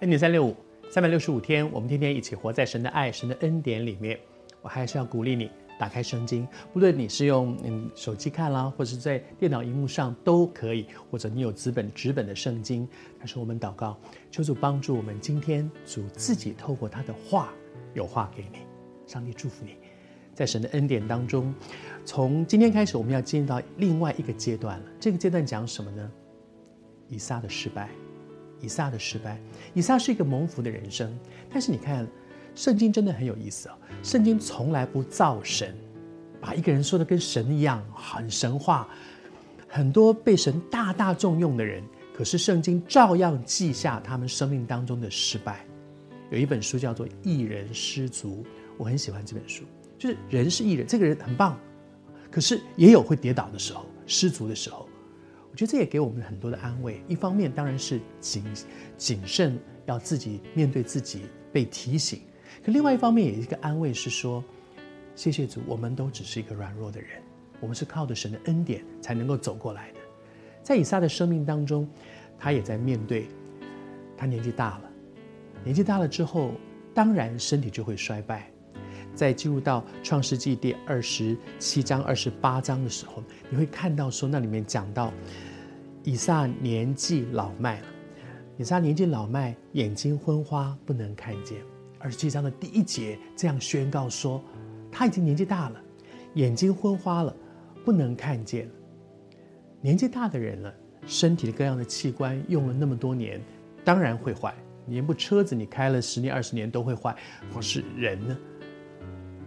恩典三六五，三百六十五天，我们天天一起活在神的爱、神的恩典里面。我还是要鼓励你打开圣经，不论你是用嗯手机看啦，或者是在电脑荧幕上都可以，或者你有纸本纸本的圣经。但是我们祷告，求主帮助我们，今天主自己透过他的话有话给你。上帝祝福你，在神的恩典当中，从今天开始，我们要进入到另外一个阶段了。这个阶段讲什么呢？以撒的失败。以撒的失败，以撒是一个蒙福的人生，但是你看，圣经真的很有意思啊、哦！圣经从来不造神，把一个人说的跟神一样，很神话。很多被神大大重用的人，可是圣经照样记下他们生命当中的失败。有一本书叫做《一人失足》，我很喜欢这本书。就是人是义人，这个人很棒，可是也有会跌倒的时候，失足的时候。我觉得这也给我们很多的安慰。一方面当然是谨谨慎，要自己面对自己被提醒；可另外一方面也一个安慰是说，谢谢主，我们都只是一个软弱的人，我们是靠着神的恩典才能够走过来的。在以撒的生命当中，他也在面对，他年纪大了，年纪大了之后，当然身体就会衰败。在进入到创世纪第二十七章、二十八章的时候，你会看到说，那里面讲到以撒年纪老迈了。以撒年纪老迈，眼睛昏花，不能看见。二十七章的第一节这样宣告说，他已经年纪大了，眼睛昏花了，不能看见。年纪大的人了，身体的各样的器官用了那么多年，当然会坏。你一部车子你开了十年、二十年都会坏，可是人呢？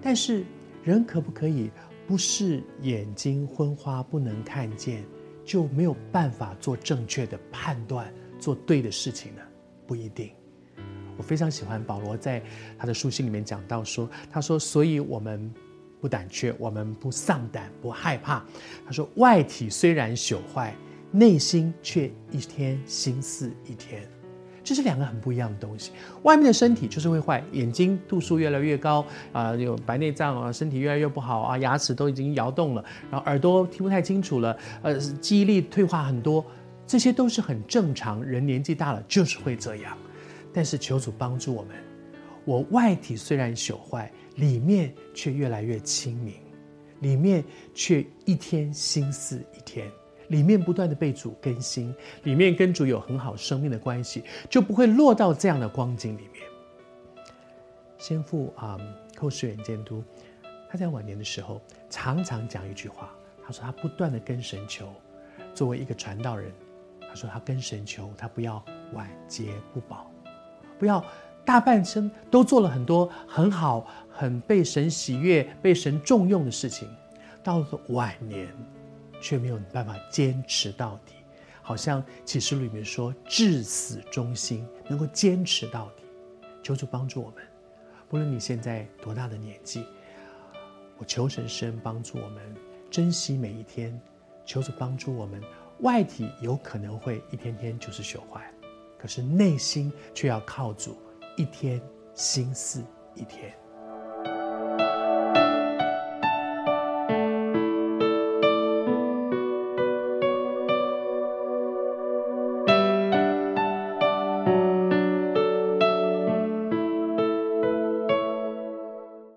但是，人可不可以不是眼睛昏花不能看见，就没有办法做正确的判断，做对的事情呢？不一定。我非常喜欢保罗在他的书信里面讲到说，他说：“所以我们不胆怯，我们不丧胆，不害怕。”他说：“外体虽然朽坏，内心却一天新似一天。”这是两个很不一样的东西。外面的身体就是会坏，眼睛度数越来越高啊，有白内障啊，身体越来越不好啊，牙齿都已经摇动了，然后耳朵听不太清楚了，呃，记忆力退化很多，这些都是很正常。人年纪大了就是会这样。但是求主帮助我们，我外体虽然朽坏，里面却越来越清明，里面却一天新似一天。里面不断的被主更新，里面跟主有很好生命的关系，就不会落到这样的光景里面。先父啊，寇世远监督，他在晚年的时候常常讲一句话，他说他不断的跟神求，作为一个传道人，他说他跟神求，他不要晚节不保，不要大半生都做了很多很好、很被神喜悦、被神重用的事情，到了晚年。却没有办法坚持到底，好像启示录里面说“至死忠心”，能够坚持到底。求主帮助我们，不论你现在多大的年纪，我求神施恩帮助我们珍惜每一天。求主帮助我们，外体有可能会一天天就是朽坏，可是内心却要靠主，一天心思一天。